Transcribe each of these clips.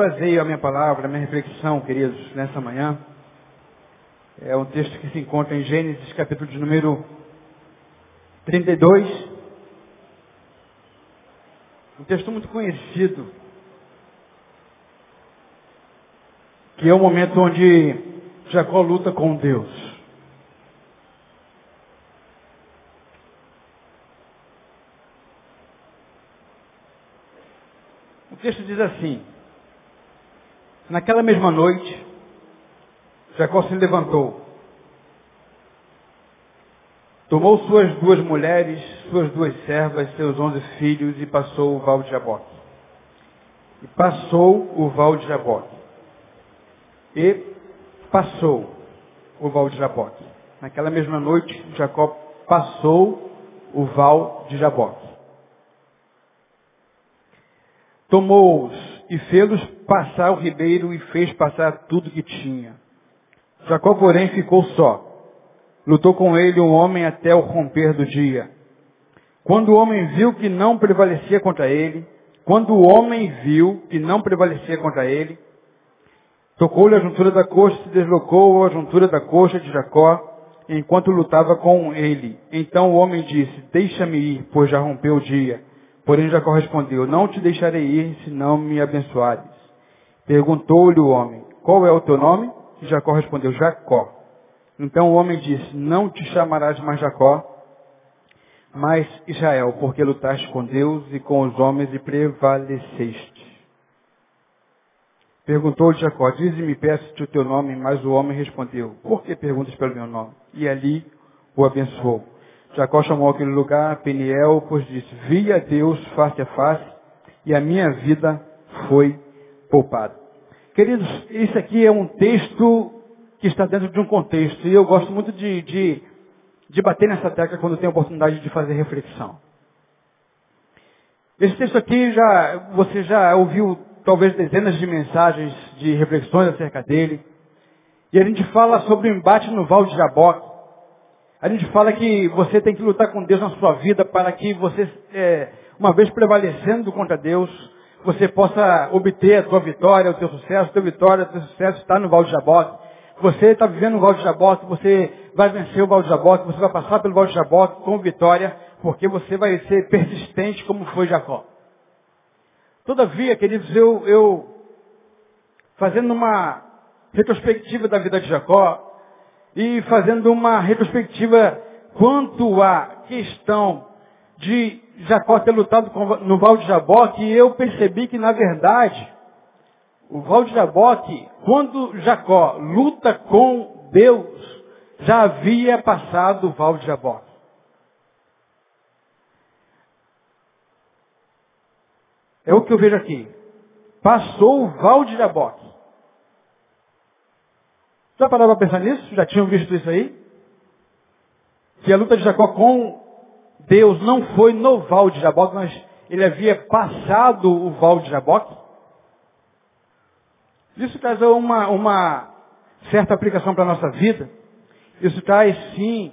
baseia a minha palavra, a minha reflexão, queridos, nessa manhã, é um texto que se encontra em Gênesis, capítulo de número 32. Um texto muito conhecido, que é o momento onde Jacó luta com Deus. O texto diz assim: Naquela mesma noite, Jacó se levantou, tomou suas duas mulheres, suas duas servas, seus onze filhos e passou o val de Jaboque. E passou o val de Jaboque. E passou o val de Jaboque. Naquela mesma noite, Jacó passou o val de Jaboque. Tomou-os e fê-los passar o ribeiro e fez passar tudo que tinha. Jacó, porém, ficou só. Lutou com ele um homem até o romper do dia. Quando o homem viu que não prevalecia contra ele, quando o homem viu que não prevalecia contra ele, tocou-lhe a juntura da coxa se deslocou a juntura da coxa de Jacó, enquanto lutava com ele. Então o homem disse, deixa-me ir, pois já rompeu o dia. Porém Jacó respondeu, não te deixarei ir, se não me abençoares. Perguntou-lhe o homem, qual é o teu nome? E Jacó respondeu, Jacó. Então o homem disse, não te chamarás mais Jacó, mas Israel, porque lutaste com Deus e com os homens e prevaleceste. Perguntou-lhe Jacó, dize-me, peço-te o teu nome, mas o homem respondeu, por que perguntas pelo meu nome? E ali o abençoou. Jacó chamou aquele lugar Peniel, pois disse, vi a Deus face a face e a minha vida foi poupada. Queridos, isso aqui é um texto que está dentro de um contexto e eu gosto muito de, de, de bater nessa tecla quando tenho a oportunidade de fazer reflexão. Esse texto aqui já, você já ouviu talvez dezenas de mensagens de reflexões acerca dele. E a gente fala sobre o embate no Val de Jaboque. A gente fala que você tem que lutar com Deus na sua vida para que você, é, uma vez prevalecendo contra Deus, você possa obter a tua vitória, o teu sucesso, a tua vitória, o teu sucesso está no Val de Jaboque. Você está vivendo o Val de Jaboque, você vai vencer o Val de Jaboque, você vai passar pelo Val de Jaboque com vitória, porque você vai ser persistente como foi Jacó. Todavia, queridos, eu, eu fazendo uma retrospectiva da vida de Jacó, e fazendo uma retrospectiva quanto à questão de Jacó ter lutado no Val de Jaboque, eu percebi que, na verdade, o Val de Jaboque, quando Jacó luta com Deus, já havia passado o Val de Jaboque. É o que eu vejo aqui. Passou o Val de Jaboque. Já pararam para pensar nisso? Já tinham visto isso aí? Que a luta de Jacó com Deus não foi no Val de Jaboque, mas ele havia passado o Val de Jaboque. Isso traz uma, uma certa aplicação para a nossa vida. Isso traz, sim,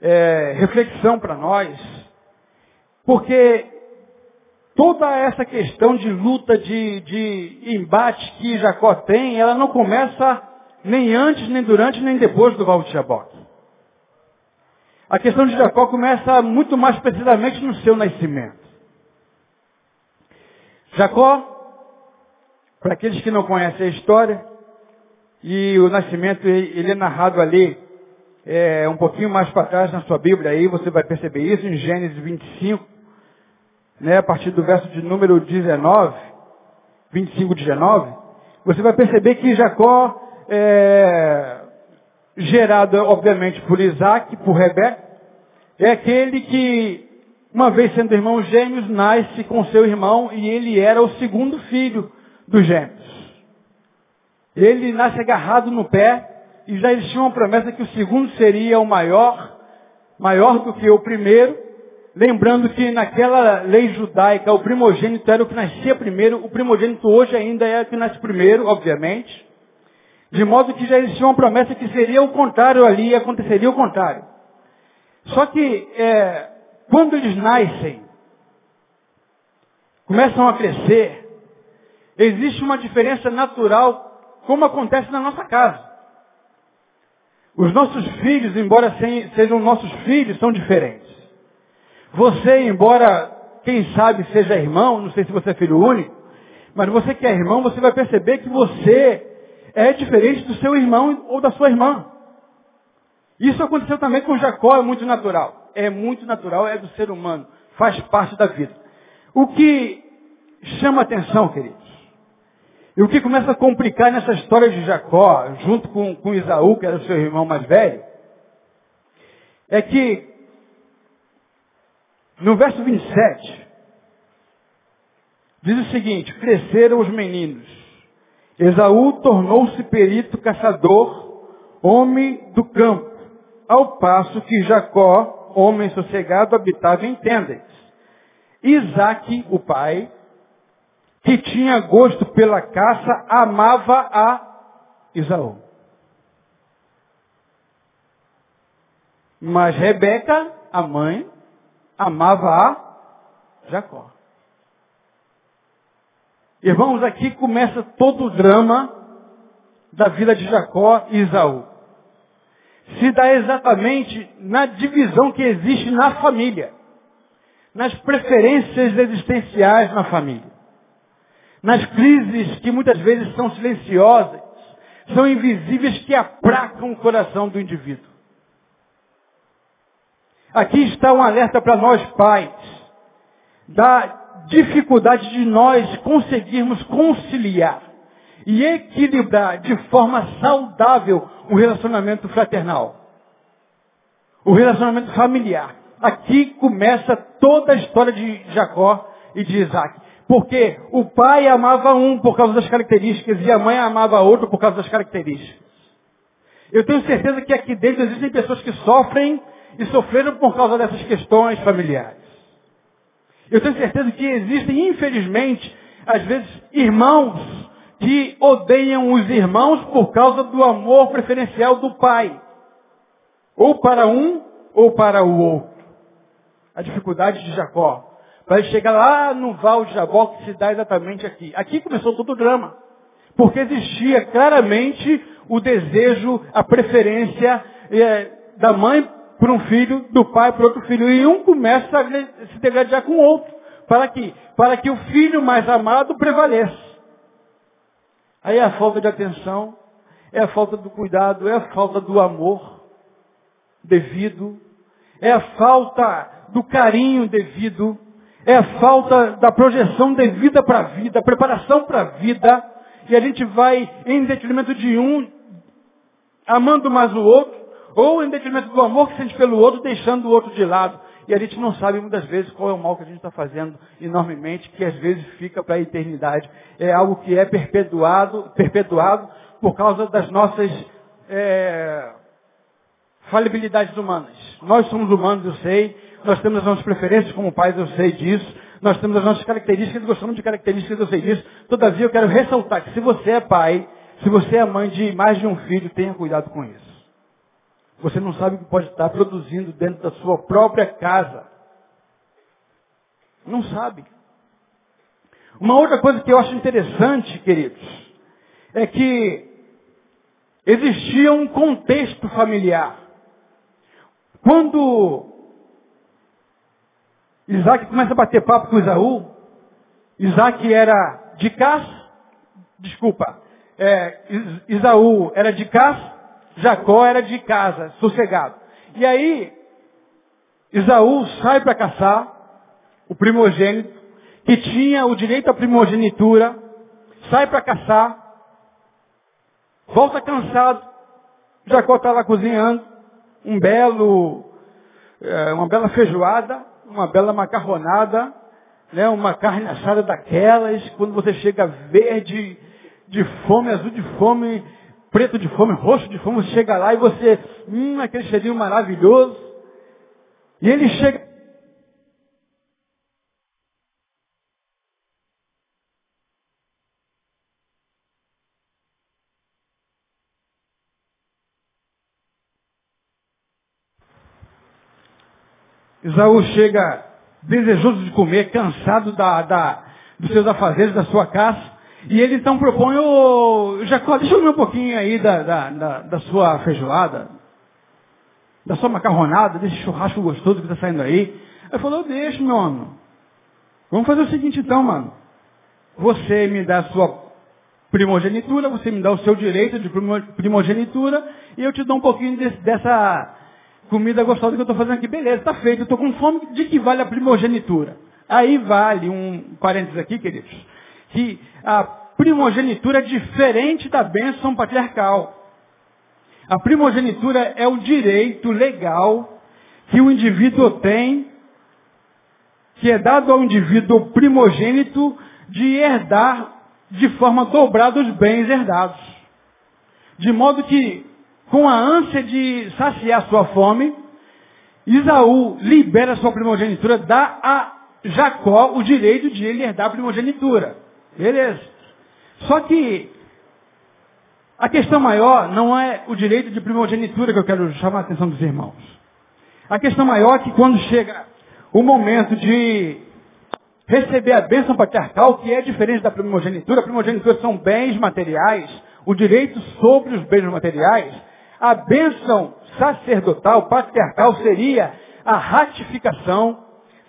é, reflexão para nós. Porque toda essa questão de luta, de, de embate que Jacó tem, ela não começa nem antes, nem durante, nem depois do Val de Jaboque. A questão de Jacó começa muito mais precisamente no seu nascimento. Jacó, para aqueles que não conhecem a história, e o nascimento ele é narrado ali é, um pouquinho mais para trás na sua Bíblia, aí você vai perceber isso em Gênesis 25, né, a partir do verso de número 19, 25, 19, você vai perceber que Jacó é, gerado, obviamente, por Isaac, por Rebeca, é aquele que, uma vez sendo irmão gêmeos, nasce com seu irmão e ele era o segundo filho dos gêmeos. Ele nasce agarrado no pé e já existia uma promessa que o segundo seria o maior, maior do que o primeiro, lembrando que naquela lei judaica o primogênito era o que nascia primeiro, o primogênito hoje ainda é o que nasce primeiro, obviamente. De modo que já existia uma promessa que seria o contrário ali, aconteceria o contrário. Só que é, quando eles nascem, começam a crescer, existe uma diferença natural, como acontece na nossa casa. Os nossos filhos, embora sejam nossos filhos, são diferentes. Você, embora, quem sabe, seja irmão, não sei se você é filho único, mas você que é irmão, você vai perceber que você é diferente do seu irmão ou da sua irmã. Isso aconteceu também com Jacó, é muito natural. É muito natural, é do ser humano. Faz parte da vida. O que chama atenção, queridos, e o que começa a complicar nessa história de Jacó, junto com, com Isaú, que era o seu irmão mais velho, é que no verso 27, diz o seguinte, cresceram os meninos. Esaú tornou-se perito caçador, homem do campo, ao passo que Jacó, homem sossegado, habitava em tendas. Isaac, o pai, que tinha gosto pela caça, amava a Isaú. Mas Rebeca, a mãe, amava a Jacó. Irmãos, aqui começa todo o drama da vida de Jacó e Isaú. Se dá exatamente na divisão que existe na família, nas preferências existenciais na família nas crises que muitas vezes são silenciosas, são invisíveis que apracam o coração do indivíduo. Aqui está um alerta para nós pais, da dificuldade de nós conseguirmos conciliar e equilibrar de forma saudável o relacionamento fraternal, o relacionamento familiar. Aqui começa toda a história de Jacó e de Isaac. Porque o pai amava um por causa das características e a mãe amava outro por causa das características. Eu tenho certeza que aqui dentro existem pessoas que sofrem e sofreram por causa dessas questões familiares. Eu tenho certeza que existem, infelizmente, às vezes, irmãos que odeiam os irmãos por causa do amor preferencial do pai. Ou para um, ou para o outro. A dificuldade de Jacó para chegar lá no Val de Jabó, que se dá exatamente aqui. Aqui começou todo o drama. Porque existia claramente o desejo, a preferência é, da mãe para um filho, do pai para outro filho. E um começa a se degradar com o outro. Para quê? Para que o filho mais amado prevaleça. Aí é a falta de atenção, é a falta do cuidado, é a falta do amor devido, é a falta do carinho devido, é a falta da projeção devida para a vida, preparação para a vida, e a gente vai em detrimento de um, amando mais o outro, ou em detrimento do amor que sente pelo outro, deixando o outro de lado. E a gente não sabe muitas vezes qual é o mal que a gente está fazendo enormemente, que às vezes fica para a eternidade. É algo que é perpetuado, perpetuado por causa das nossas é, falibilidades humanas. Nós somos humanos, eu sei, nós temos as nossas preferências como pais, eu sei disso. Nós temos as nossas características, gostamos de características, eu sei disso. Todavia, eu quero ressaltar que se você é pai, se você é mãe de mais de um filho, tenha cuidado com isso. Você não sabe o que pode estar produzindo dentro da sua própria casa. Não sabe. Uma outra coisa que eu acho interessante, queridos, é que existia um contexto familiar. Quando Isaac começa a bater papo com Isaú. Isaac era de caça, desculpa, é, Isaú era de caça, Jacó era de casa, sossegado. E aí, Isaú sai para caçar, o primogênito, que tinha o direito à primogenitura, sai para caçar, volta cansado, Jacó está lá cozinhando, um belo, é, uma bela feijoada, uma bela macarronada, né, uma carne assada daquelas, quando você chega verde de fome, azul de fome, preto de fome, roxo de fome, você chega lá e você, hum, aquele cheirinho maravilhoso. E ele chega Isaú chega desejoso de comer, cansado da, da, dos seus afazeres, da sua casa, E ele então propõe, ô Jacó, deixa eu ver um pouquinho aí da, da, da, da sua feijoada, da sua macarronada, desse churrasco gostoso que está saindo aí. Aí falou, deixa, meu homem. Vamos fazer o seguinte então, mano. Você me dá a sua primogenitura, você me dá o seu direito de primogenitura, e eu te dou um pouquinho desse, dessa comida gostosa que eu estou fazendo aqui. Beleza, está feito, eu estou com fome, de que vale a primogenitura? Aí vale um parênteses aqui, queridos, que a primogenitura é diferente da bênção patriarcal. A primogenitura é o direito legal que o indivíduo tem, que é dado ao indivíduo primogênito de herdar de forma dobrada os bens herdados. De modo que, com a ânsia de saciar sua fome, Isaú libera sua primogenitura, dá a Jacó o direito de ele herdar a primogenitura. Beleza. Só que a questão maior não é o direito de primogenitura que eu quero chamar a atenção dos irmãos. A questão maior é que quando chega o momento de receber a bênção patriarcal, que é diferente da primogenitura. A primogenitura são bens materiais, o direito sobre os bens materiais. A bênção sacerdotal, patriarcal, seria a ratificação,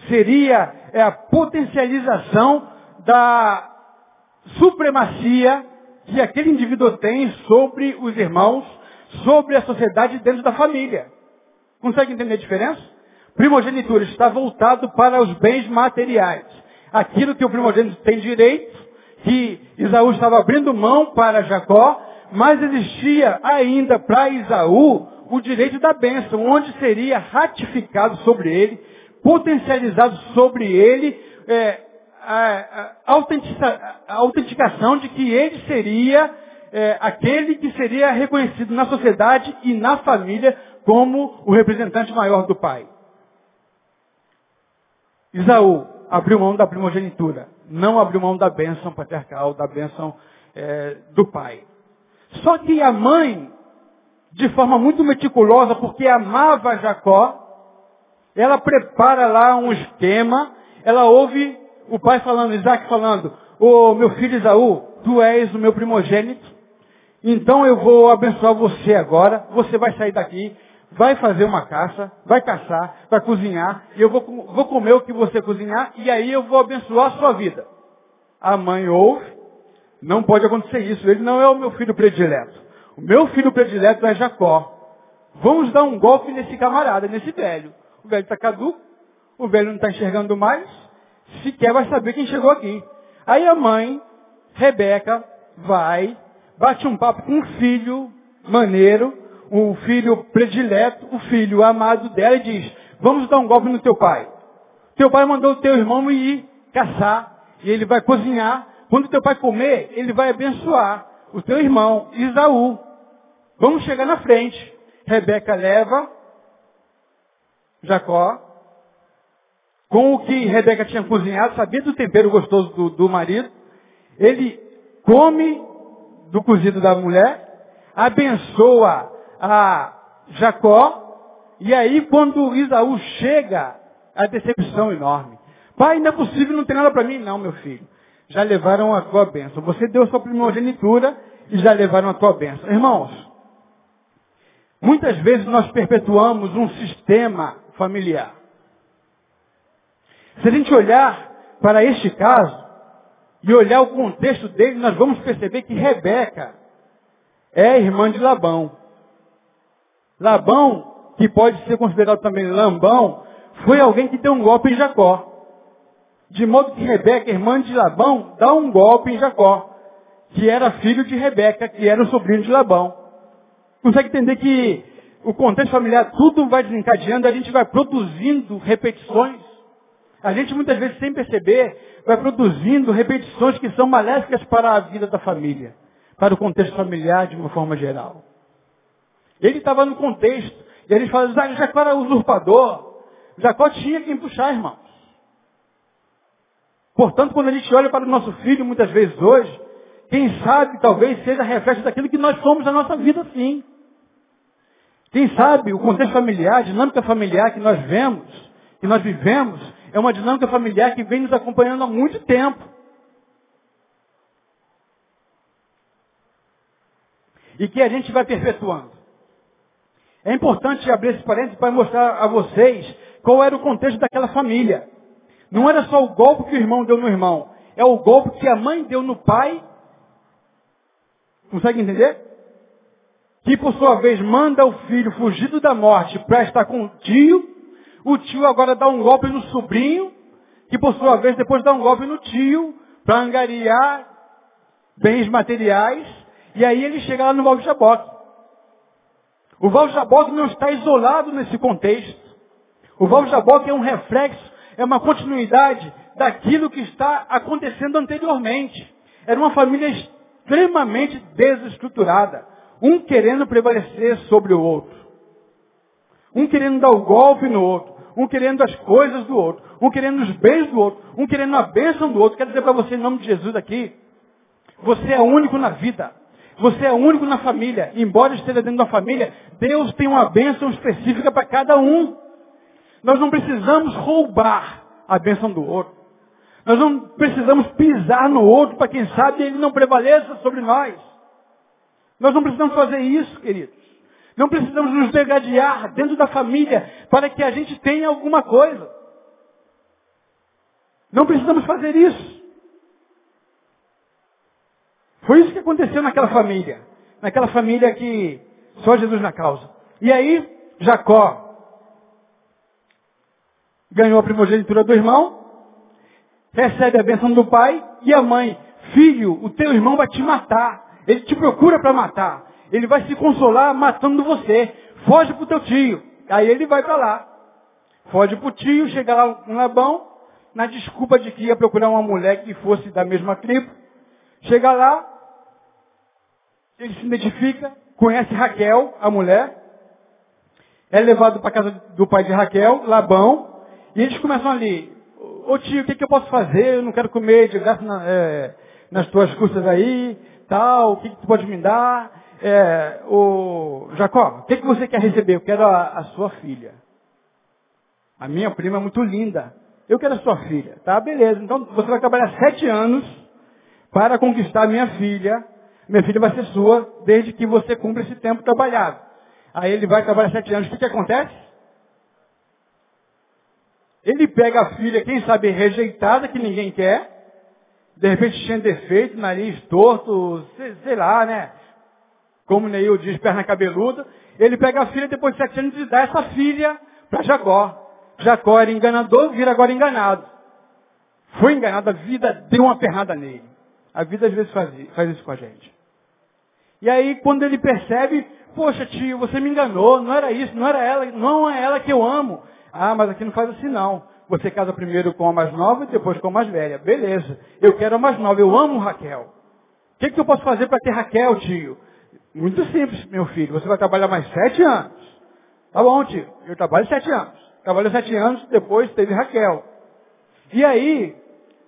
seria é, a potencialização da supremacia que aquele indivíduo tem sobre os irmãos, sobre a sociedade dentro da família. Consegue entender a diferença? Primogenitura está voltado para os bens materiais aquilo que o primogênito tem direito, que Isaú estava abrindo mão para Jacó, mas existia ainda para Isaú o direito da bênção, onde seria ratificado sobre ele, potencializado sobre ele é, a, a, autenticação de que ele seria é, aquele que seria reconhecido na sociedade e na família como o representante maior do pai. Isaú abriu mão da primogenitura. Não abriu mão da bênção patriarcal, da bênção é, do pai. Só que a mãe, de forma muito meticulosa, porque amava Jacó, ela prepara lá um esquema, ela ouve o pai falando, Isaac falando, ô meu filho Isaú, tu és o meu primogênito, então eu vou abençoar você agora, você vai sair daqui, vai fazer uma caça, vai caçar, vai cozinhar, e eu vou, vou comer o que você cozinhar, e aí eu vou abençoar a sua vida. A mãe ouve, não pode acontecer isso, ele não é o meu filho predileto. O meu filho predileto é Jacó. Vamos dar um golpe nesse camarada, nesse velho. O velho está caduco, o velho não está enxergando mais, sequer vai saber quem chegou aqui. Aí a mãe, Rebeca, vai, bate um papo com um filho maneiro, o filho predileto, o filho amado dela, e diz, vamos dar um golpe no teu pai. Teu pai mandou o teu irmão ir caçar, e ele vai cozinhar. Quando teu pai comer, ele vai abençoar o teu irmão, Isaú. Vamos chegar na frente. Rebeca leva Jacó, com o que Rebeca tinha cozinhado, sabia do tempero gostoso do, do marido. Ele come do cozido da mulher, abençoa a Jacó, e aí quando Isaú chega, a decepção enorme. Pai, não é possível, não tem nada para mim. Não, meu filho. Já levaram a tua bênção. Você deu sua primogenitura e já levaram a tua bênção. Irmãos, muitas vezes nós perpetuamos um sistema familiar. Se a gente olhar para este caso e olhar o contexto dele, nós vamos perceber que Rebeca é irmã de Labão. Labão, que pode ser considerado também Lambão, foi alguém que deu um golpe em Jacó. De modo que Rebeca, irmã de Labão, dá um golpe em Jacó, que era filho de Rebeca, que era o sobrinho de Labão. Consegue entender que o contexto familiar, tudo vai desencadeando, a gente vai produzindo repetições. A gente muitas vezes, sem perceber, vai produzindo repetições que são maléficas para a vida da família, para o contexto familiar de uma forma geral. Ele estava no contexto. E eles falam, Jacó era usurpador. Jacó tinha quem puxar, irmãos. Portanto, quando a gente olha para o nosso filho, muitas vezes hoje, quem sabe talvez seja reflexo daquilo que nós somos na nossa vida, sim. Quem sabe o contexto familiar, a dinâmica familiar que nós vemos, que nós vivemos, é uma dinâmica familiar que vem nos acompanhando há muito tempo. e que a gente vai perpetuando. É importante abrir esse parênteses para mostrar a vocês qual era o contexto daquela família. Não era só o golpe que o irmão deu no irmão, é o golpe que a mãe deu no pai. Consegue entender? Que por sua vez manda o filho fugido da morte para estar com o tio. O tio agora dá um golpe no sobrinho, que por sua vez depois dá um golpe no tio para angariar bens materiais. E aí ele chega lá no Val Jaboque. O Val Jaboque não está isolado nesse contexto. O Val Jaboque é um reflexo, é uma continuidade daquilo que está acontecendo anteriormente. Era uma família extremamente desestruturada. Um querendo prevalecer sobre o outro. Um querendo dar o golpe no outro. Um querendo as coisas do outro. Um querendo os bens do outro. Um querendo a bênção do outro. Quero dizer para você, em nome de Jesus aqui, você é único na vida. Você é único na família. Embora esteja dentro da família, Deus tem uma bênção específica para cada um. Nós não precisamos roubar a bênção do outro. Nós não precisamos pisar no outro para quem sabe ele não prevaleça sobre nós. Nós não precisamos fazer isso, queridos. Não precisamos nos degradear dentro da família para que a gente tenha alguma coisa. Não precisamos fazer isso. Foi isso que aconteceu naquela família. Naquela família que só Jesus na causa. E aí, Jacó ganhou a primogenitura do irmão, recebe a bênção do pai e a mãe. Filho, o teu irmão vai te matar. Ele te procura para matar. Ele vai se consolar matando você. Foge para o teu tio. Aí ele vai para lá. Foge para o tio, chega lá no Labão, na desculpa de que ia procurar uma mulher que fosse da mesma tribo. Chega lá, ele se identifica, conhece Raquel, a mulher, é levado para casa do pai de Raquel, Labão, e eles começam ali, ô tio, o que, que eu posso fazer? Eu não quero comer de graça na, é, nas tuas custas aí, tal, o que, que tu pode me dar? É, o Jacó, o que, que você quer receber? Eu quero a, a sua filha. A minha prima é muito linda. Eu quero a sua filha. Tá, beleza. Então você vai trabalhar sete anos para conquistar a minha filha. Minha filha vai ser sua desde que você cumpra esse tempo trabalhado. Aí ele vai trabalhar sete anos. O que, que acontece? Ele pega a filha, quem sabe rejeitada, que ninguém quer. De repente de defeito, nariz torto, sei, sei lá, né? Como Neil diz, perna cabeluda. Ele pega a filha depois de sete anos e dá essa filha para Jacó. Jacó era enganador, vira agora enganado. Foi enganado, a vida deu uma pernada nele. A vida às vezes faz, faz isso com a gente. E aí quando ele percebe, poxa tio, você me enganou, não era isso, não era ela, não é ela que eu amo. Ah, mas aqui não faz assim não. Você casa primeiro com a mais nova e depois com a mais velha. Beleza. Eu quero a mais nova, eu amo Raquel. O que, que eu posso fazer para ter Raquel, tio? Muito simples, meu filho. Você vai trabalhar mais sete anos. Tá bom, tio. Eu trabalho sete anos. Trabalhou sete anos, depois teve Raquel. E aí,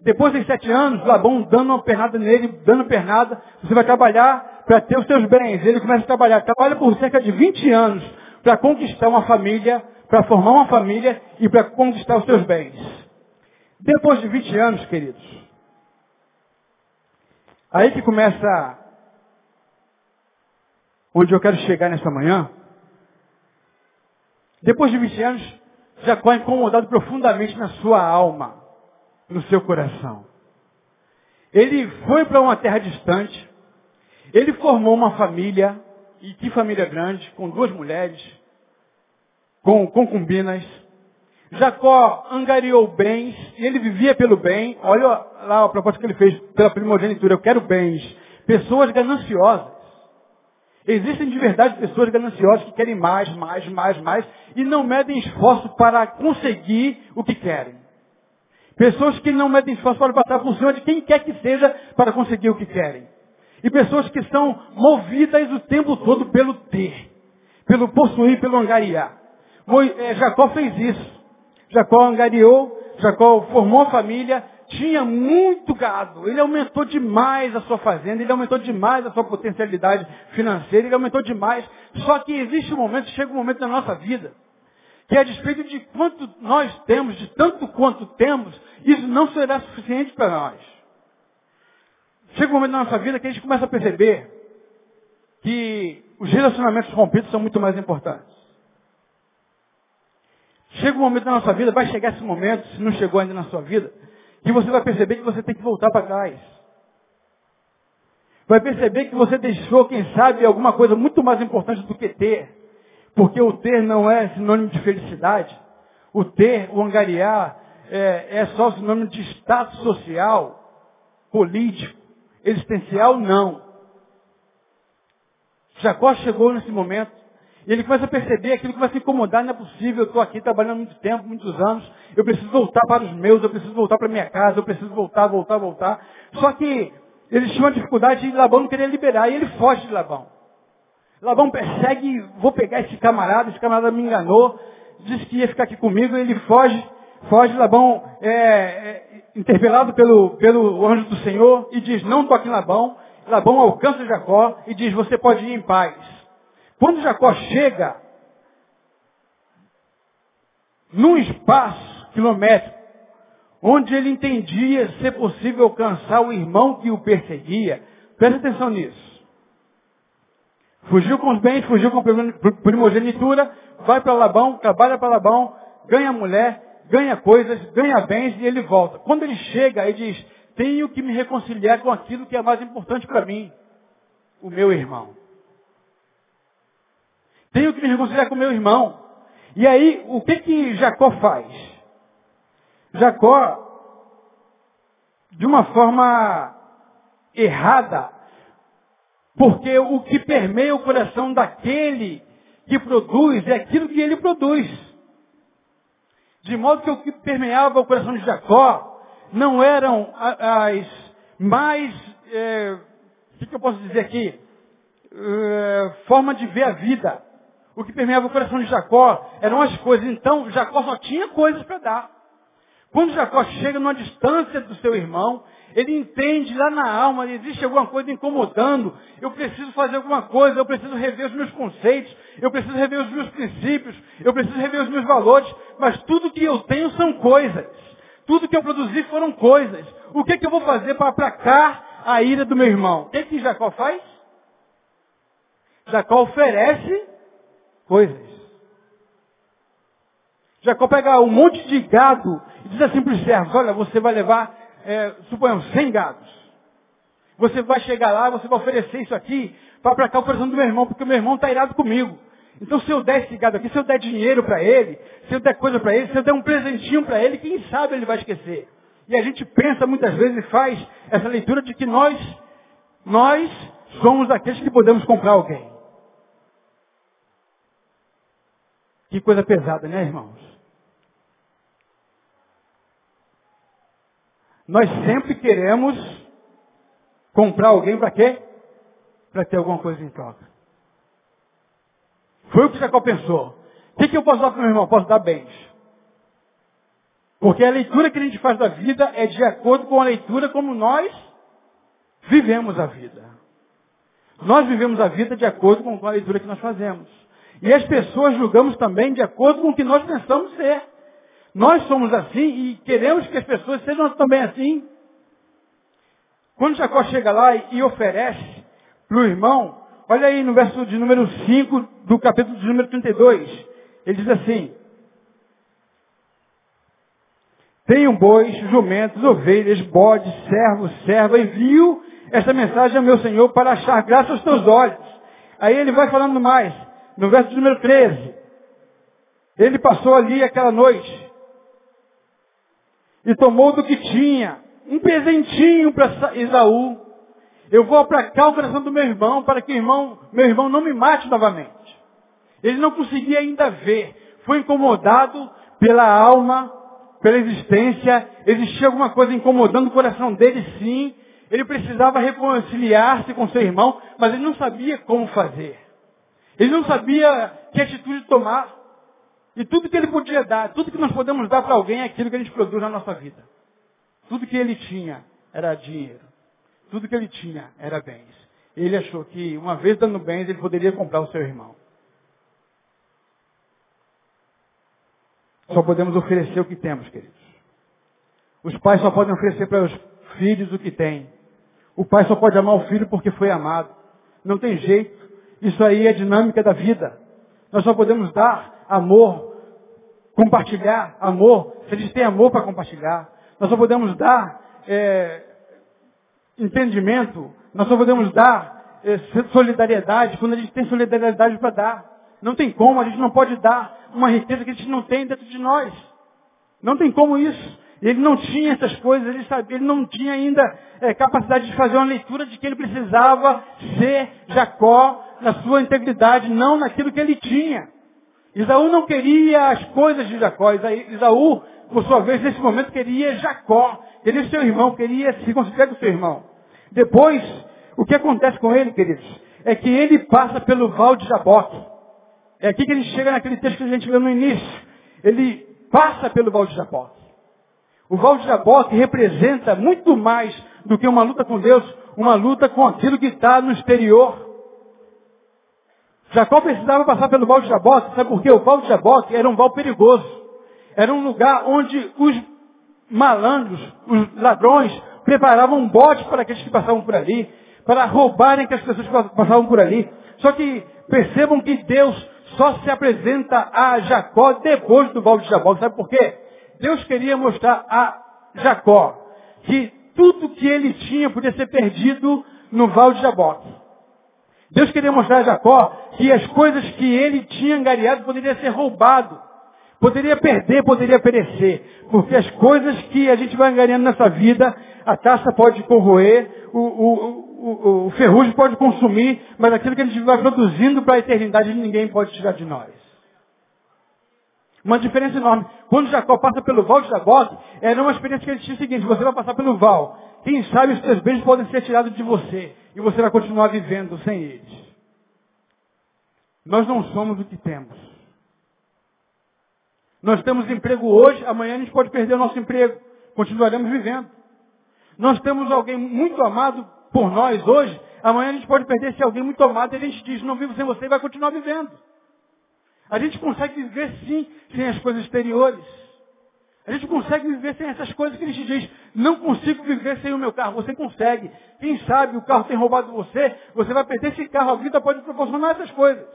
depois de sete anos, Labão dando uma pernada nele, dando pernada, você vai trabalhar para ter os seus bens. Ele começa a trabalhar. Trabalha por cerca de 20 anos para conquistar uma família, para formar uma família e para conquistar os seus bens. Depois de 20 anos, queridos, aí que começa onde eu quero chegar nessa manhã. Depois de 20 anos, Jacó é incomodado profundamente na sua alma, no seu coração. Ele foi para uma terra distante, ele formou uma família, e que família grande, com duas mulheres, com concubinas. Jacó angariou bens, e ele vivia pelo bem. Olha lá a proposta que ele fez pela primogenitura, eu quero bens. Pessoas gananciosas. Existem de verdade pessoas gananciosas que querem mais, mais, mais, mais e não medem esforço para conseguir o que querem. Pessoas que não medem esforço para passar por cima de quem quer que seja para conseguir o que querem. E pessoas que são movidas o tempo todo pelo ter, pelo possuir, pelo angariar. É, Jacó fez isso. Jacó angariou, Jacó formou a família, tinha muito gado. Ele aumentou demais a sua fazenda, ele aumentou demais a sua potencialidade financeira, ele aumentou demais. Só que existe um momento, chega um momento na nossa vida, que a despeito de quanto nós temos, de tanto quanto temos, isso não será suficiente para nós. Chega um momento na nossa vida que a gente começa a perceber que os relacionamentos rompidos são muito mais importantes. Chega um momento na nossa vida, vai chegar esse momento, se não chegou ainda na sua vida, que você vai perceber que você tem que voltar para trás. Vai perceber que você deixou, quem sabe, alguma coisa muito mais importante do que ter. Porque o ter não é sinônimo de felicidade. O ter, o angariar, é, é só sinônimo de status social, político, existencial, não. Jacó chegou nesse momento e ele começa a perceber aquilo que vai se incomodar, não é possível, eu estou aqui trabalhando muito tempo, muitos anos, eu preciso voltar para os meus, eu preciso voltar para minha casa, eu preciso voltar, voltar, voltar. Só que eles tinham uma dificuldade e Labão não queria liberar, e ele foge de Labão. Labão persegue, vou pegar esse camarada, esse camarada me enganou, disse que ia ficar aqui comigo, ele foge, foge, Labão é, é interpelado pelo, pelo anjo do Senhor e diz, não toque em Labão. Labão alcança Jacó e diz, você pode ir em paz. Quando Jacó chega num espaço quilométrico, onde ele entendia ser possível alcançar o irmão que o perseguia, preste atenção nisso. Fugiu com os bens, fugiu com a primogenitura, vai para Labão, trabalha para Labão, ganha mulher, ganha coisas, ganha bens e ele volta. Quando ele chega, ele diz, tenho que me reconciliar com aquilo que é mais importante para mim, o meu irmão. Tenho que me reconciliar com meu irmão. E aí, o que que Jacó faz? Jacó, de uma forma errada, porque o que permeia o coração daquele que produz é aquilo que ele produz. De modo que o que permeava o coração de Jacó não eram as mais, é, o que eu posso dizer aqui, é, forma de ver a vida. O que permeava o coração de Jacó eram as coisas. Então, Jacó só tinha coisas para dar. Quando Jacó chega numa distância do seu irmão, ele entende lá na alma, existe alguma coisa incomodando, eu preciso fazer alguma coisa, eu preciso rever os meus conceitos, eu preciso rever os meus princípios, eu preciso rever os meus valores, mas tudo que eu tenho são coisas. Tudo que eu produzi foram coisas. O que, que eu vou fazer para aplacar a ira do meu irmão? O que, que Jacó faz? Jacó oferece coisas. Jacó pega um monte de gado e diz assim para os servos, olha, você vai levar, é, suponhamos, 100 gados. Você vai chegar lá, você vai oferecer isso aqui para aplacar o coração do meu irmão, porque o meu irmão está irado comigo. Então se eu der esse gado aqui, se eu der dinheiro para ele, se eu der coisa para ele, se eu der um presentinho para ele, quem sabe ele vai esquecer. E a gente pensa muitas vezes e faz essa leitura de que nós, nós somos aqueles que podemos comprar alguém. Que coisa pesada, né, irmãos? Nós sempre queremos comprar alguém para quê? Para ter alguma coisa em troca. Foi o que Jacó pensou. O que, que eu posso dar para o meu irmão? Posso dar bens. Porque a leitura que a gente faz da vida é de acordo com a leitura como nós vivemos a vida. Nós vivemos a vida de acordo com a leitura que nós fazemos. E as pessoas julgamos também de acordo com o que nós pensamos ser. Nós somos assim e queremos que as pessoas sejam também assim. Quando Jacó chega lá e oferece para o irmão, olha aí no verso de número 5 do capítulo de número 32. Ele diz assim, Tenho bois, jumentos, ovelhas, bodes, servos, serva, envio esta mensagem ao meu Senhor para achar graça aos teus olhos. Aí ele vai falando mais no verso número 13. Ele passou ali aquela noite e tomou do que tinha, um presentinho para Isaú. Eu vou aplacar o coração do meu irmão para que irmão, meu irmão não me mate novamente. Ele não conseguia ainda ver. Foi incomodado pela alma, pela existência. Existia alguma coisa incomodando o coração dele, sim. Ele precisava reconciliar-se com seu irmão, mas ele não sabia como fazer. Ele não sabia que atitude tomar. E tudo que ele podia dar, tudo que nós podemos dar para alguém é aquilo que a gente produz na nossa vida. Tudo que ele tinha era dinheiro. Tudo que ele tinha era bens. Ele achou que, uma vez dando bens, ele poderia comprar o seu irmão. Só podemos oferecer o que temos, queridos. Os pais só podem oferecer para os filhos o que têm. O pai só pode amar o filho porque foi amado. Não tem jeito. Isso aí é dinâmica da vida. Nós só podemos dar amor, compartilhar amor, se a gente tem amor para compartilhar. Nós só podemos dar é, entendimento, nós só podemos dar é, solidariedade quando a gente tem solidariedade para dar. Não tem como, a gente não pode dar uma riqueza que a gente não tem dentro de nós. Não tem como isso. Ele não tinha essas coisas, ele, sabia, ele não tinha ainda é, capacidade de fazer uma leitura de que ele precisava ser Jacó na sua integridade, não naquilo que ele tinha. Isaú não queria as coisas de Jacó. Isaú, por sua vez, nesse momento, queria Jacó. Queria seu irmão, queria se considerar com seu irmão. Depois, o que acontece com ele, queridos, é que ele passa pelo val de Jaboque. É aqui que ele chega naquele texto que a gente leu no início. Ele passa pelo val de Jaboque. O val de Jaboque representa muito mais do que uma luta com Deus, uma luta com aquilo que está no exterior. Jacó precisava passar pelo val de Jaboque, sabe por quê? O val de Jaboque era um val perigoso. Era um lugar onde os malandros, os ladrões, preparavam um bote para aqueles que passavam por ali, para roubarem que as pessoas passavam por ali. Só que percebam que Deus só se apresenta a Jacó depois do val de Jaboque. Sabe por quê? Deus queria mostrar a Jacó que tudo que ele tinha podia ser perdido no val de Jaboque. Deus queria mostrar a Jacó que as coisas que ele tinha angariado poderiam ser roubado. Poderia perder, poderia perecer. Porque as coisas que a gente vai angariando nessa vida, a taça pode corroer, o, o, o, o ferrugem pode consumir, mas aquilo que a gente vai produzindo para a eternidade ninguém pode tirar de nós. Uma diferença enorme. Quando Jacó passa pelo val de Jaboque, era uma experiência que ele tinha o seguinte, você vai passar pelo val. Quem sabe os seus bens podem ser tirados de você. E você vai continuar vivendo sem eles. Nós não somos o que temos. Nós temos emprego hoje, amanhã a gente pode perder o nosso emprego. Continuaremos vivendo. Nós temos alguém muito amado por nós hoje, amanhã a gente pode perder esse alguém muito amado e a gente diz, não vivo sem você e vai continuar vivendo. A gente consegue viver sim sem as coisas exteriores. A gente consegue viver sem essas coisas que a gente diz, não consigo viver sem o meu carro. Você consegue. Quem sabe o carro tem roubado você, você vai perder esse carro, a vida pode proporcionar essas coisas.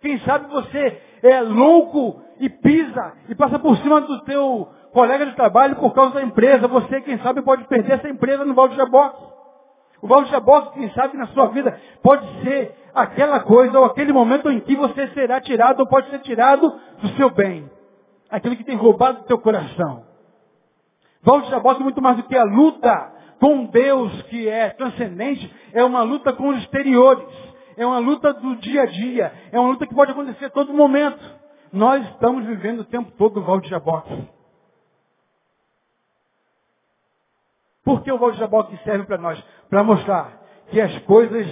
Quem sabe você é louco e pisa e passa por cima do teu colega de trabalho por causa da empresa. Você, quem sabe, pode perder essa empresa no balde de jaboque. O balde de jaboque, quem sabe, na sua vida pode ser aquela coisa ou aquele momento em que você será tirado ou pode ser tirado do seu bem. Aquilo que tem roubado do teu coração. De jaboque é muito mais do que a luta com Deus que é transcendente, é uma luta com os exteriores é uma luta do dia a dia, é uma luta que pode acontecer a todo momento. Nós estamos vivendo o tempo todo o Val de Jaboque. Por que o Val de Jaboque serve para nós? Para mostrar que as coisas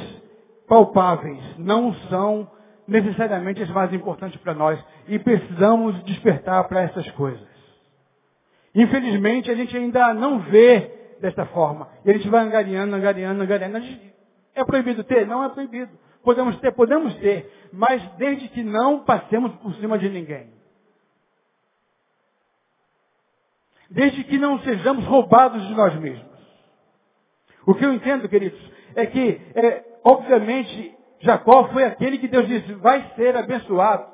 palpáveis não são necessariamente as mais importantes para nós e precisamos despertar para essas coisas. Infelizmente, a gente ainda não vê desta forma. E a gente vai angariando, angariando, angariando. É proibido ter? Não é proibido. Podemos ter, podemos ter, mas desde que não passemos por cima de ninguém. Desde que não sejamos roubados de nós mesmos. O que eu entendo, queridos, é que, é, obviamente, Jacó foi aquele que Deus disse, vai ser abençoado.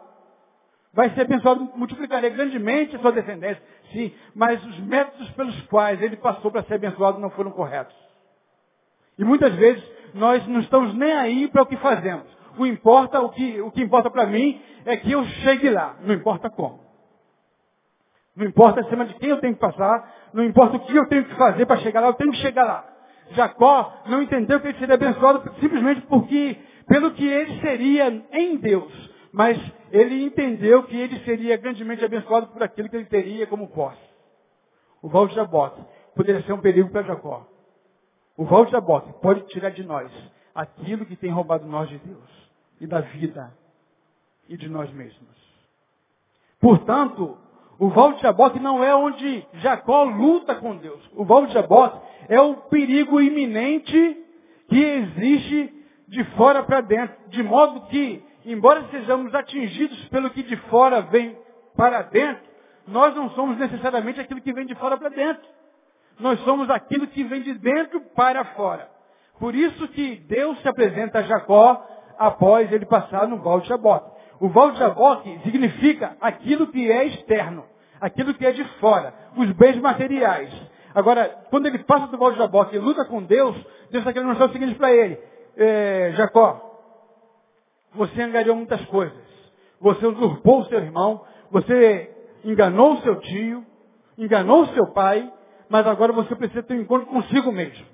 Vai ser abençoado, multiplicarei grandemente a sua descendência. Sim, mas os métodos pelos quais ele passou para ser abençoado não foram corretos. E muitas vezes nós não estamos nem aí para o que fazemos. O, importa, o, que, o que importa para mim é que eu chegue lá, não importa como. Não importa acima de quem eu tenho que passar, não importa o que eu tenho que fazer para chegar lá, eu tenho que chegar lá. Jacó não entendeu que ele seria abençoado simplesmente porque, pelo que ele seria em Deus. Mas ele entendeu que ele seria grandemente abençoado por aquilo que ele teria como posse. O Val de Jabote poderia ser um perigo para Jacó. O Val de Jaboque pode tirar de nós aquilo que tem roubado nós de Deus e da vida e de nós mesmos. Portanto, o Val de Jaboque não é onde Jacó luta com Deus. O Val de Jaboque é o perigo iminente que existe de fora para dentro, de modo que, embora sejamos atingidos pelo que de fora vem para dentro, nós não somos necessariamente aquilo que vem de fora para dentro. Nós somos aquilo que vem de dentro para fora. Por isso que Deus se apresenta a Jacó após ele passar no Val de Jaboque. O Val de Jaboque significa aquilo que é externo, aquilo que é de fora, os bens materiais. Agora, quando ele passa do Val de Jaboque e luta com Deus, Deus está querendo mostrar o seguinte para ele, é, Jacó, você angariou muitas coisas. Você usurpou o seu irmão, você enganou o seu tio, enganou o seu pai, mas agora você precisa ter um encontro consigo mesmo.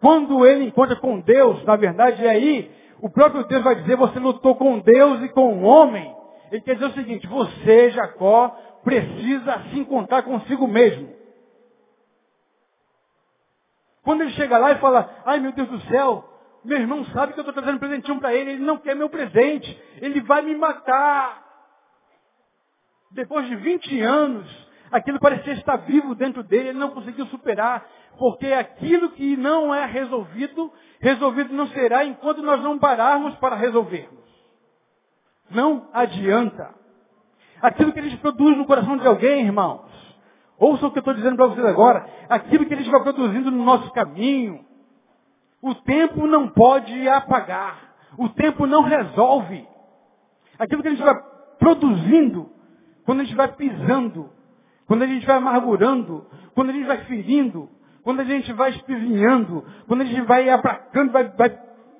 Quando ele encontra com Deus, na verdade, é aí o próprio Deus vai dizer, você lutou com Deus e com o homem. Ele quer dizer o seguinte, você, Jacó, precisa se encontrar consigo mesmo. Quando ele chega lá e fala, ai meu Deus do céu, meu irmão sabe que eu estou trazendo um presentinho para ele, ele não quer meu presente, ele vai me matar. Depois de 20 anos, aquilo parecia estar vivo dentro dele, ele não conseguiu superar, porque aquilo que não é resolvido, resolvido não será enquanto nós não pararmos para resolvermos. Não adianta. Aquilo que eles produzem no coração de alguém, irmãos, ouça o que eu estou dizendo para vocês agora, aquilo que eles vão produzindo no nosso caminho, o tempo não pode apagar. O tempo não resolve. Aquilo que a gente vai produzindo, quando a gente vai pisando, quando a gente vai amargurando, quando a gente vai ferindo, quando a gente vai espivinhando, quando a gente vai abracando, vai, vai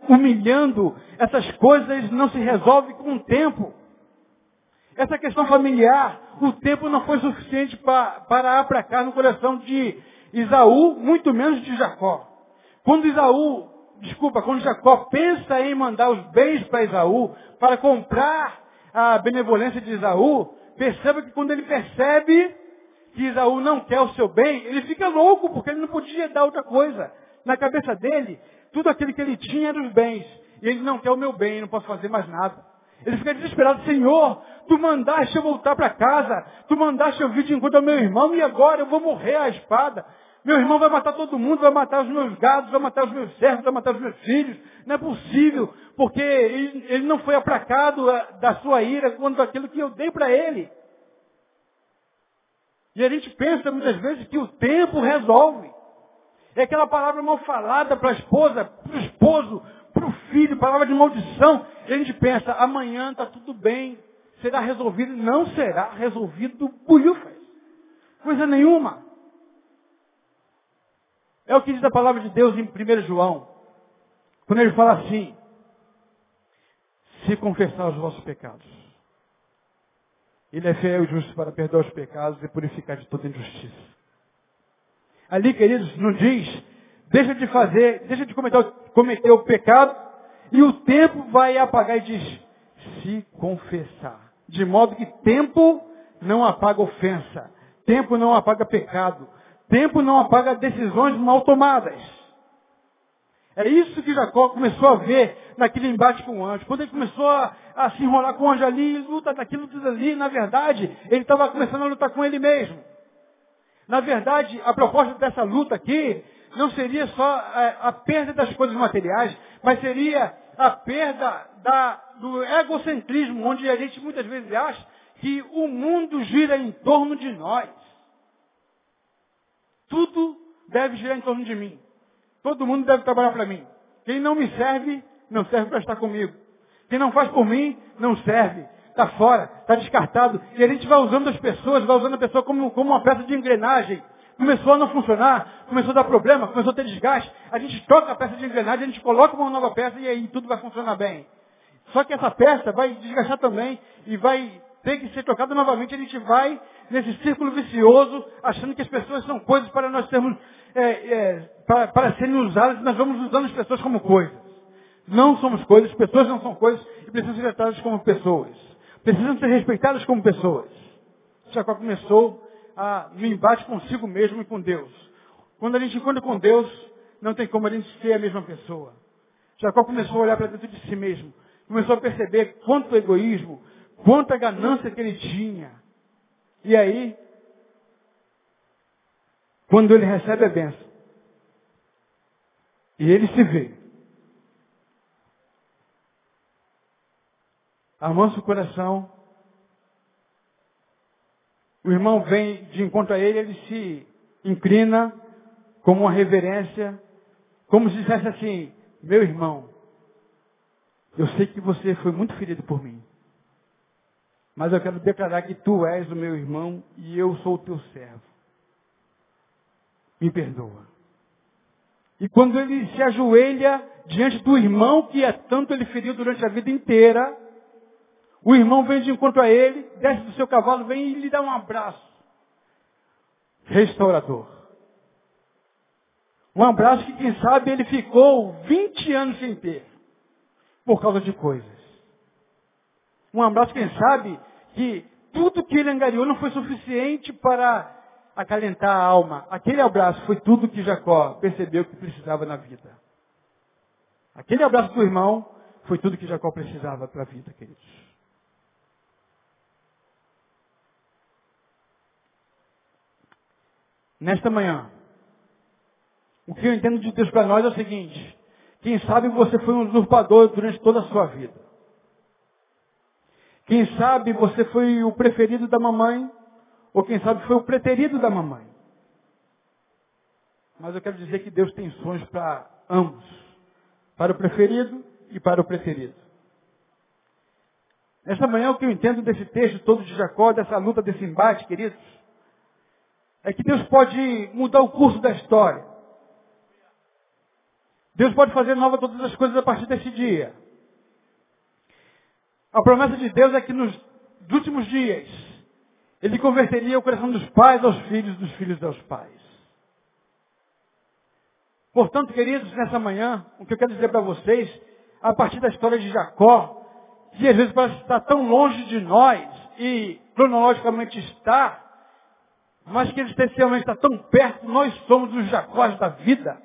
humilhando, essas coisas não se resolvem com o tempo. Essa questão familiar, o tempo não foi suficiente para, para aplacar no coração de Isaú, muito menos de Jacó. Quando Isaú, desculpa, quando Jacó pensa em mandar os bens para Isaú, para comprar a benevolência de Isaú, perceba que quando ele percebe que Isaú não quer o seu bem, ele fica louco, porque ele não podia dar outra coisa. Na cabeça dele, tudo aquilo que ele tinha era os bens. E ele não quer o meu bem, não posso fazer mais nada. Ele fica desesperado, Senhor, tu mandaste eu voltar para casa, tu mandaste eu vir de encontro ao meu irmão, e agora eu vou morrer à espada. Meu irmão vai matar todo mundo, vai matar os meus gados, vai matar os meus servos, vai matar os meus filhos. Não é possível, porque ele, ele não foi aplacado eh, da sua ira quanto aquilo que eu dei para ele. E a gente pensa muitas vezes que o tempo resolve. É aquela palavra mal falada para a esposa, para o esposo, para o filho, palavra de maldição. E a gente pensa, amanhã está tudo bem, será resolvido. Não será resolvido bolhufas. Coisa nenhuma. É o que diz a palavra de Deus em 1 João. Quando ele fala assim, se confessar os vossos pecados. Ele é fiel e justo para perdoar os pecados e purificar de toda injustiça. Ali, queridos, não diz, deixa de fazer, deixa de cometer, cometer o pecado e o tempo vai apagar e diz, se confessar. De modo que tempo não apaga ofensa, tempo não apaga pecado, Tempo não apaga decisões mal tomadas. É isso que Jacó começou a ver naquele embate com o anjo. Quando ele começou a, a se enrolar com o anjo ali, luta daquilo, tudo ali, na verdade, ele estava começando a lutar com ele mesmo. Na verdade, a proposta dessa luta aqui não seria só a, é, a perda das coisas materiais, mas seria a perda da, do egocentrismo, onde a gente muitas vezes acha que o mundo gira em torno de nós. Tudo deve girar em torno de mim. Todo mundo deve trabalhar para mim. Quem não me serve, não serve para estar comigo. Quem não faz por mim, não serve. Está fora, está descartado. E a gente vai usando as pessoas, vai usando a pessoa como, como uma peça de engrenagem. Começou a não funcionar, começou a dar problema, começou a ter desgaste. A gente troca a peça de engrenagem, a gente coloca uma nova peça e aí tudo vai funcionar bem. Só que essa peça vai desgastar também e vai ter que ser trocada novamente. A gente vai nesse círculo vicioso, achando que as pessoas são coisas para nós termos, é, é, para, para serem usadas, nós vamos usando as pessoas como coisas. Não somos coisas, pessoas não são coisas e precisam ser tratadas como pessoas. Precisam ser respeitadas como pessoas. Jacó começou a, no embate consigo mesmo e com Deus. Quando a gente encontra com Deus, não tem como a gente ser a mesma pessoa. Jacó começou a olhar para dentro de si mesmo. Começou a perceber quanto egoísmo, quanta ganância que ele tinha. E aí, quando ele recebe a benção, e ele se vê, amansa o coração, o irmão vem de encontro a ele, ele se inclina como uma reverência, como se dissesse assim, meu irmão, Eu sei que você foi muito ferido por mim. Mas eu quero declarar que tu és o meu irmão e eu sou o teu servo. Me perdoa. E quando ele se ajoelha diante do irmão que é tanto ele feriu durante a vida inteira, o irmão vem de encontro a ele, desce do seu cavalo, vem e lhe dá um abraço. Restaurador. Um abraço que, quem sabe, ele ficou 20 anos sem ter. Por causa de coisas. Um abraço, quem sabe, que tudo que ele angariou não foi suficiente para acalentar a alma. Aquele abraço foi tudo que Jacó percebeu que precisava na vida. Aquele abraço do irmão foi tudo que Jacó precisava para a vida, queridos. Nesta manhã, o que eu entendo de Deus para nós é o seguinte: quem sabe você foi um usurpador durante toda a sua vida. Quem sabe você foi o preferido da mamãe, ou quem sabe foi o preterido da mamãe. Mas eu quero dizer que Deus tem sonhos para ambos, para o preferido e para o preterido. Nesta manhã, o que eu entendo desse texto todo de Jacó, dessa luta, desse embate, queridos, é que Deus pode mudar o curso da história. Deus pode fazer nova todas as coisas a partir desse dia. A promessa de Deus é que nos últimos dias, Ele converteria o coração dos pais aos filhos, dos filhos aos pais. Portanto, queridos, nessa manhã, o que eu quero dizer para vocês, a partir da história de Jacó, que às vezes parece estar tão longe de nós, e cronologicamente está, mas que existencialmente está tão perto, nós somos os Jacós da vida.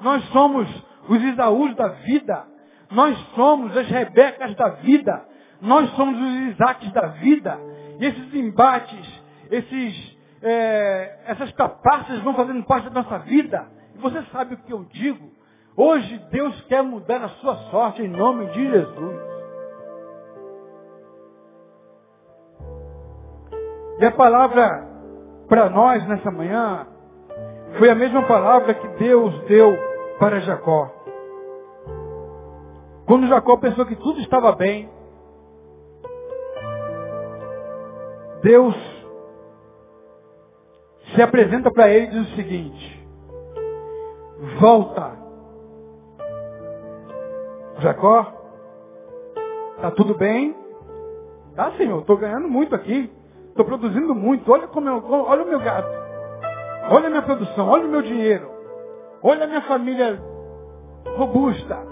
Nós somos os Isaús da vida. Nós somos as Rebecas da vida. Nós somos os Isaques da vida. E esses embates, esses, é, essas capaças vão fazendo parte da nossa vida. E você sabe o que eu digo. Hoje Deus quer mudar a sua sorte em nome de Jesus. E a palavra para nós nessa manhã foi a mesma palavra que Deus deu para Jacó. Quando Jacó pensou que tudo estava bem, Deus se apresenta para ele e diz o seguinte: Volta. Jacó, está tudo bem? Tá, Senhor, estou ganhando muito aqui. Estou produzindo muito. Olha, como eu, olha o meu gato. Olha a minha produção. Olha o meu dinheiro. Olha a minha família robusta.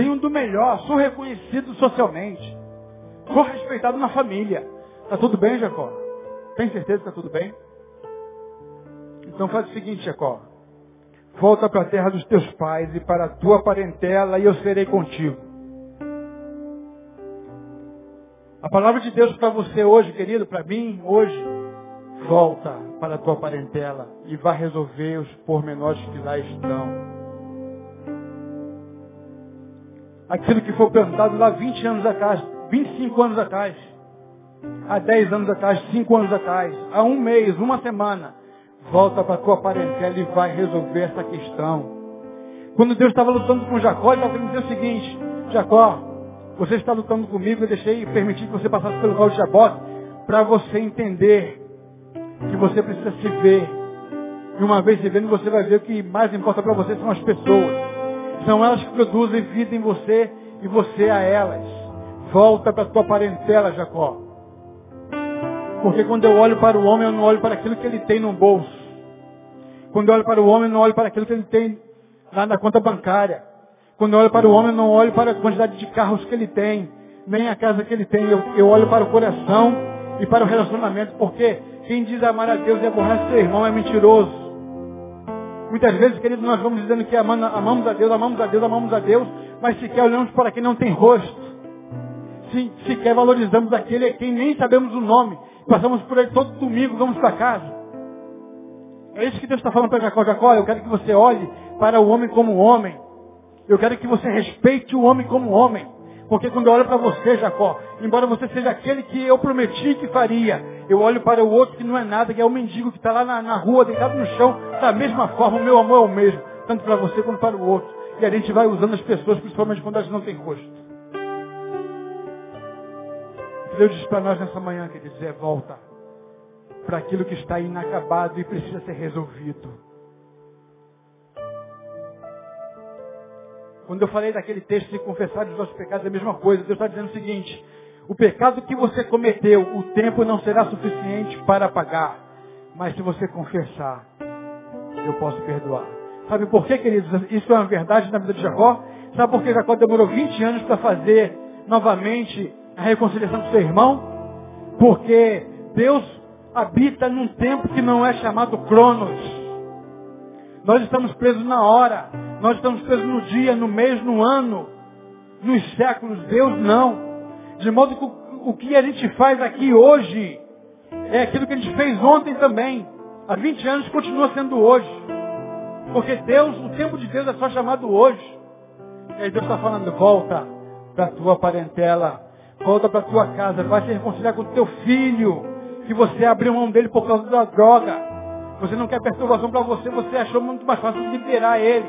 Tenho do melhor. Sou reconhecido socialmente. Sou respeitado na família. Está tudo bem, Jacó? Tem certeza que está tudo bem? Então faz o seguinte, Jacó. Volta para a terra dos teus pais e para a tua parentela e eu serei contigo. A palavra de Deus para você hoje, querido, para mim, hoje, volta para a tua parentela e vá resolver os pormenores que lá estão. Aquilo que foi plantado lá 20 anos atrás, 25 anos atrás, há 10 anos atrás, 5 anos atrás, há um mês, uma semana, volta para a tua parentela e vai resolver essa questão. Quando Deus estava lutando com Jacó, ele estava dizer o seguinte, Jacó, você está lutando comigo, eu deixei permitir que você passasse pelo val de Jabote para você entender que você precisa se ver. E uma vez se vendo, você vai ver o que mais importa para você são as pessoas. São elas que produzem vida em você e você a elas. Volta para a tua parentela, Jacó. Porque quando eu olho para o homem, eu não olho para aquilo que ele tem no bolso. Quando eu olho para o homem, eu não olho para aquilo que ele tem lá na conta bancária. Quando eu olho para o homem, eu não olho para a quantidade de carros que ele tem, nem a casa que ele tem. Eu, eu olho para o coração e para o relacionamento, porque quem diz amar a Deus e aborrece seu irmão é mentiroso. Muitas vezes, queridos, nós vamos dizendo que amamos a Deus, amamos a Deus, amamos a Deus, mas sequer olhamos para quem não tem rosto. Se, sequer valorizamos aquele a quem nem sabemos o nome. Passamos por ele todo domingo, vamos para casa. É isso que Deus está falando para Jacó. Jacó, eu quero que você olhe para o homem como homem. Eu quero que você respeite o homem como homem. Porque quando eu olho para você, Jacó, embora você seja aquele que eu prometi que faria, eu olho para o outro que não é nada, que é o mendigo que está lá na, na, rua, deitado no chão, da mesma forma, o meu amor é o mesmo, tanto para você quanto para o outro. E a gente vai usando as pessoas, principalmente quando elas não têm rosto. Deus diz para nós nessa manhã, queridos, é volta para aquilo que está inacabado e precisa ser resolvido. Quando eu falei daquele texto de confessar os nossos pecados, é a mesma coisa. Deus está dizendo o seguinte, o pecado que você cometeu, o tempo não será suficiente para pagar. Mas se você confessar, eu posso perdoar. Sabe por quê, queridos? Isso é uma verdade na vida de Jacó. Sabe por que Jacó demorou 20 anos para fazer novamente a reconciliação com seu irmão? Porque Deus habita num tempo que não é chamado Cronos. Nós estamos presos na hora. Nós estamos presos no dia, no mês, no ano, nos séculos. Deus não. De modo que o que a gente faz aqui hoje é aquilo que a gente fez ontem também. Há 20 anos continua sendo hoje. Porque Deus, o tempo de Deus é só chamado hoje. E aí Deus está falando, volta para a tua parentela, volta para a tua casa, vai se reconciliar com o teu filho, que você abriu mão dele por causa da droga. Você não quer perturbação para você, você achou muito mais fácil liberar ele.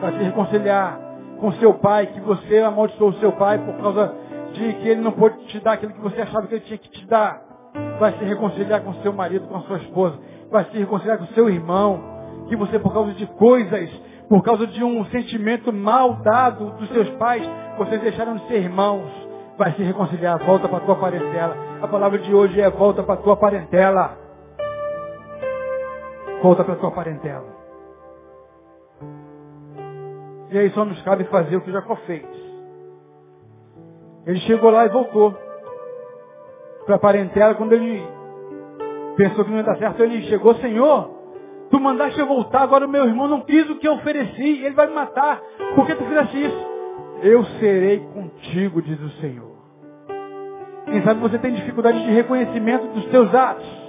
Vai se reconciliar com seu pai, que você amaldiçoou o seu pai por causa de que ele não pôde te dar aquilo que você achava que ele tinha que te dar. Vai se reconciliar com seu marido, com sua esposa. Vai se reconciliar com seu irmão. Que você, por causa de coisas, por causa de um sentimento mal dado dos seus pais, vocês deixaram de ser irmãos. Vai se reconciliar, volta para a tua parentela. A palavra de hoje é volta para a tua parentela. Volta para a tua parentela. E aí só nos cabe fazer o que Jacó fez. Ele chegou lá e voltou para a parentela. Quando ele pensou que não ia dar certo, ele chegou, Senhor, tu mandaste eu voltar, agora o meu irmão não quis o que eu ofereci, ele vai me matar. Por que tu fizeste isso? Eu serei contigo, diz o Senhor. Quem sabe você tem dificuldade de reconhecimento dos teus atos.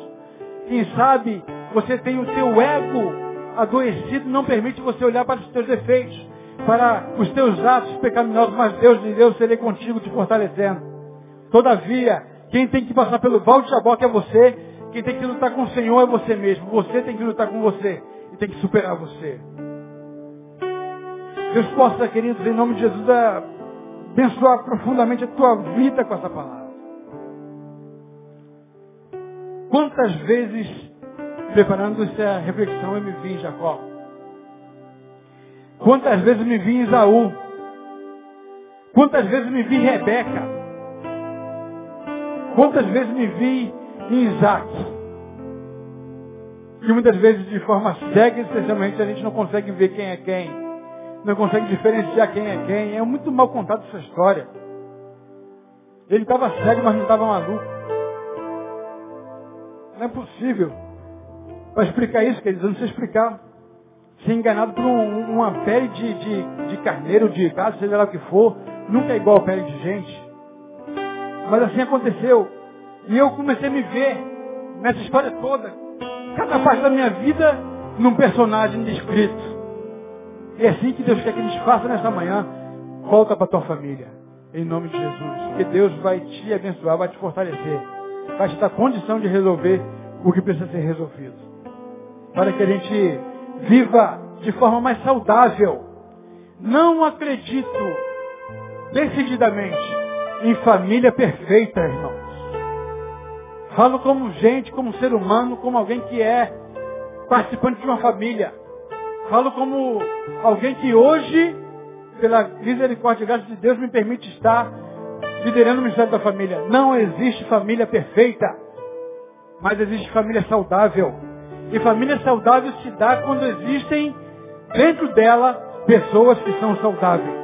Quem sabe você tem o teu ego adoecido, não permite você olhar para os teus defeitos para os teus atos pecaminosos, mas Deus diz, eu serei contigo te fortalecendo. Todavia, quem tem que passar pelo balde de jaboque é você, quem tem que lutar com o Senhor é você mesmo. Você tem que lutar com você e tem que superar você. Deus possa, queridos, em nome de Jesus, abençoar profundamente a tua vida com essa palavra. Quantas vezes, preparando essa reflexão, eu me vi em Jacó? Quantas vezes me vi em Isaú? Quantas vezes me vi em Rebeca? Quantas vezes me vi em Isaac? E muitas vezes de forma cega, especialmente, a gente não consegue ver quem é quem. Não consegue diferenciar quem é quem. É muito mal contado essa história. Ele estava cego, mas não estava maluco. Não é possível. Para explicar isso, queridos, eu não sei explicar ser enganado por um, uma pele de, de, de, carneiro, de gado, seja lá o que for, nunca é igual a pele de gente. Mas assim aconteceu. E eu comecei a me ver nessa história toda, cada parte da minha vida, num personagem descrito. É assim que Deus quer que gente faça nesta manhã. Volta para tua família. Em nome de Jesus. Porque Deus vai te abençoar, vai te fortalecer. Vai te dar condição de resolver o que precisa ser resolvido. Para que a gente viva de forma mais saudável. Não acredito decididamente em família perfeita, irmãos. Falo como gente, como ser humano, como alguém que é participante de uma família. Falo como alguém que hoje, pela misericórdia e graça de Deus, me permite estar liderando o ministério da família. Não existe família perfeita, mas existe família saudável. E família saudável se dá quando existem dentro dela pessoas que são saudáveis.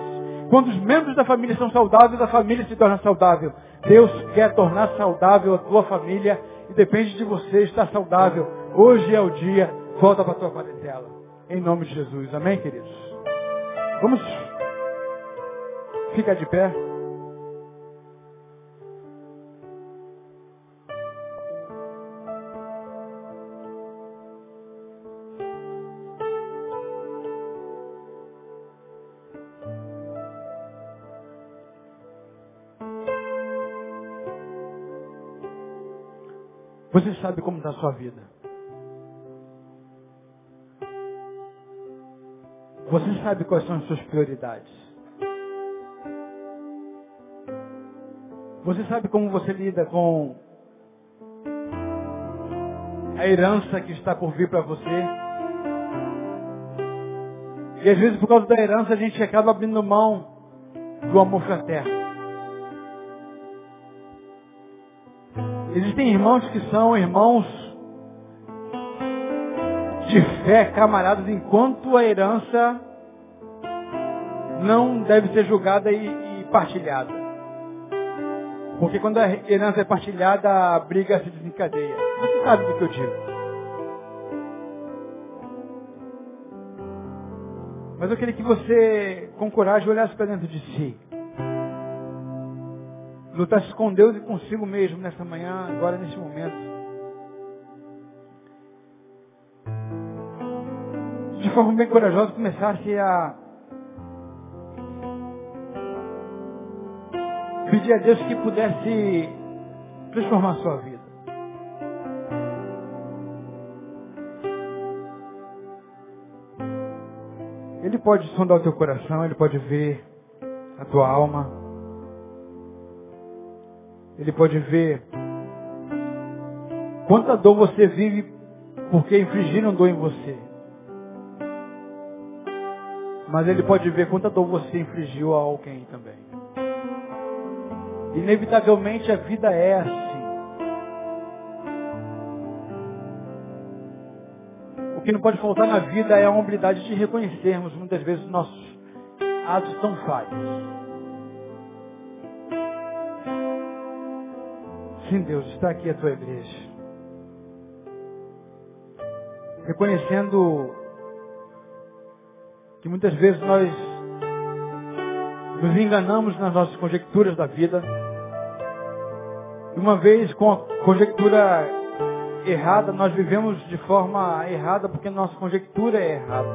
Quando os membros da família são saudáveis, a família se torna saudável. Deus quer tornar saudável a tua família e depende de você estar saudável. Hoje é o dia, volta para a tua parentela. Em nome de Jesus. Amém, queridos? Vamos ficar de pé. Você sabe como está a sua vida. Você sabe quais são as suas prioridades. Você sabe como você lida com a herança que está por vir para você. E às vezes por causa da herança a gente acaba abrindo mão do amor fraterno. Existem irmãos que são irmãos de fé, camaradas, enquanto a herança não deve ser julgada e, e partilhada. Porque quando a herança é partilhada, a briga se desencadeia. Você sabe do que eu digo. Mas eu queria que você, com coragem, olhasse para dentro de si. Lutasse com Deus e consigo mesmo nessa manhã, agora nesse momento. De forma bem corajosa, começasse a pedir a Deus que pudesse transformar a sua vida. Ele pode sondar o teu coração, ele pode ver a tua alma. Ele pode ver quanta dor você vive porque infligiram dor em você. Mas ele pode ver quanta dor você infligiu a alguém também. Inevitavelmente a vida é assim. O que não pode faltar na vida é a humildade de reconhecermos muitas vezes os nossos atos tão falhos. Sim, Deus, está aqui a tua igreja. Reconhecendo que muitas vezes nós nos enganamos nas nossas conjecturas da vida uma vez com a conjectura errada, nós vivemos de forma errada porque nossa conjectura é errada.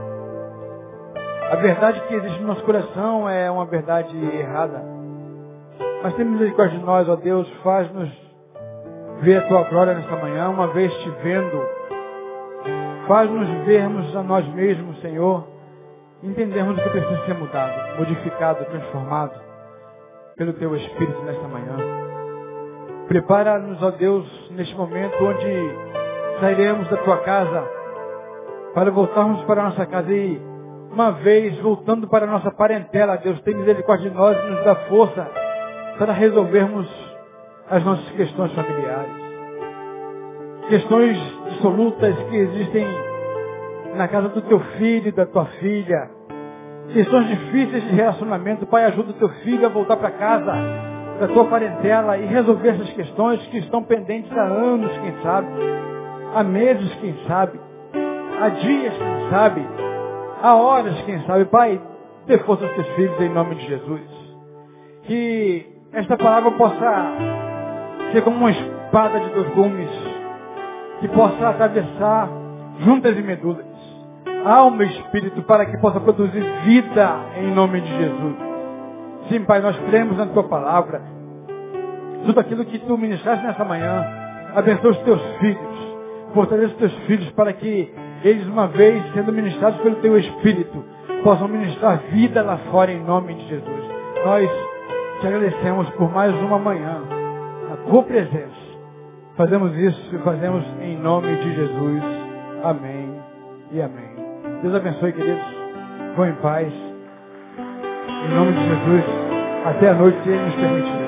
A verdade que existe no nosso coração é uma verdade errada. Mas tem misericórdia de nós, ó Deus, faz-nos ver a tua glória nesta manhã, uma vez te vendo. Faz-nos vermos a nós mesmos, Senhor, entendermos que precisa ser mudado, modificado, transformado pelo teu Espírito nesta manhã. Prepara-nos, ó Deus, neste momento onde sairemos da tua casa para voltarmos para a nossa casa e, uma vez voltando para a nossa parentela, Deus, tem misericórdia de nós e nos dá força para resolvermos as nossas questões familiares. Questões dissolutas que existem na casa do teu filho e da tua filha. Questões difíceis de relacionamento. Pai, ajuda o teu filho a voltar para casa da tua parentela e resolver essas questões que estão pendentes há anos, quem sabe, há meses, quem sabe, há dias, quem sabe, há horas, quem sabe. Pai, dê força aos teus filhos em nome de Jesus. Que esta palavra possa ser como uma espada de dois gumes, que possa atravessar juntas e medulas, alma e espírito, para que possa produzir vida em nome de Jesus. Sim, Pai, nós cremos na Tua palavra. Tudo aquilo que Tu ministraste nessa manhã. Abençoa os Teus filhos. Fortaleça os Teus filhos para que eles, uma vez sendo ministrados pelo Teu Espírito, possam ministrar vida lá fora em nome de Jesus. Nós te agradecemos por mais uma manhã. Tua presença. Fazemos isso e fazemos em nome de Jesus. Amém e amém. Deus abençoe, queridos. Vão em paz. Em nome de Jesus, até a noite, se Ele nos permitir.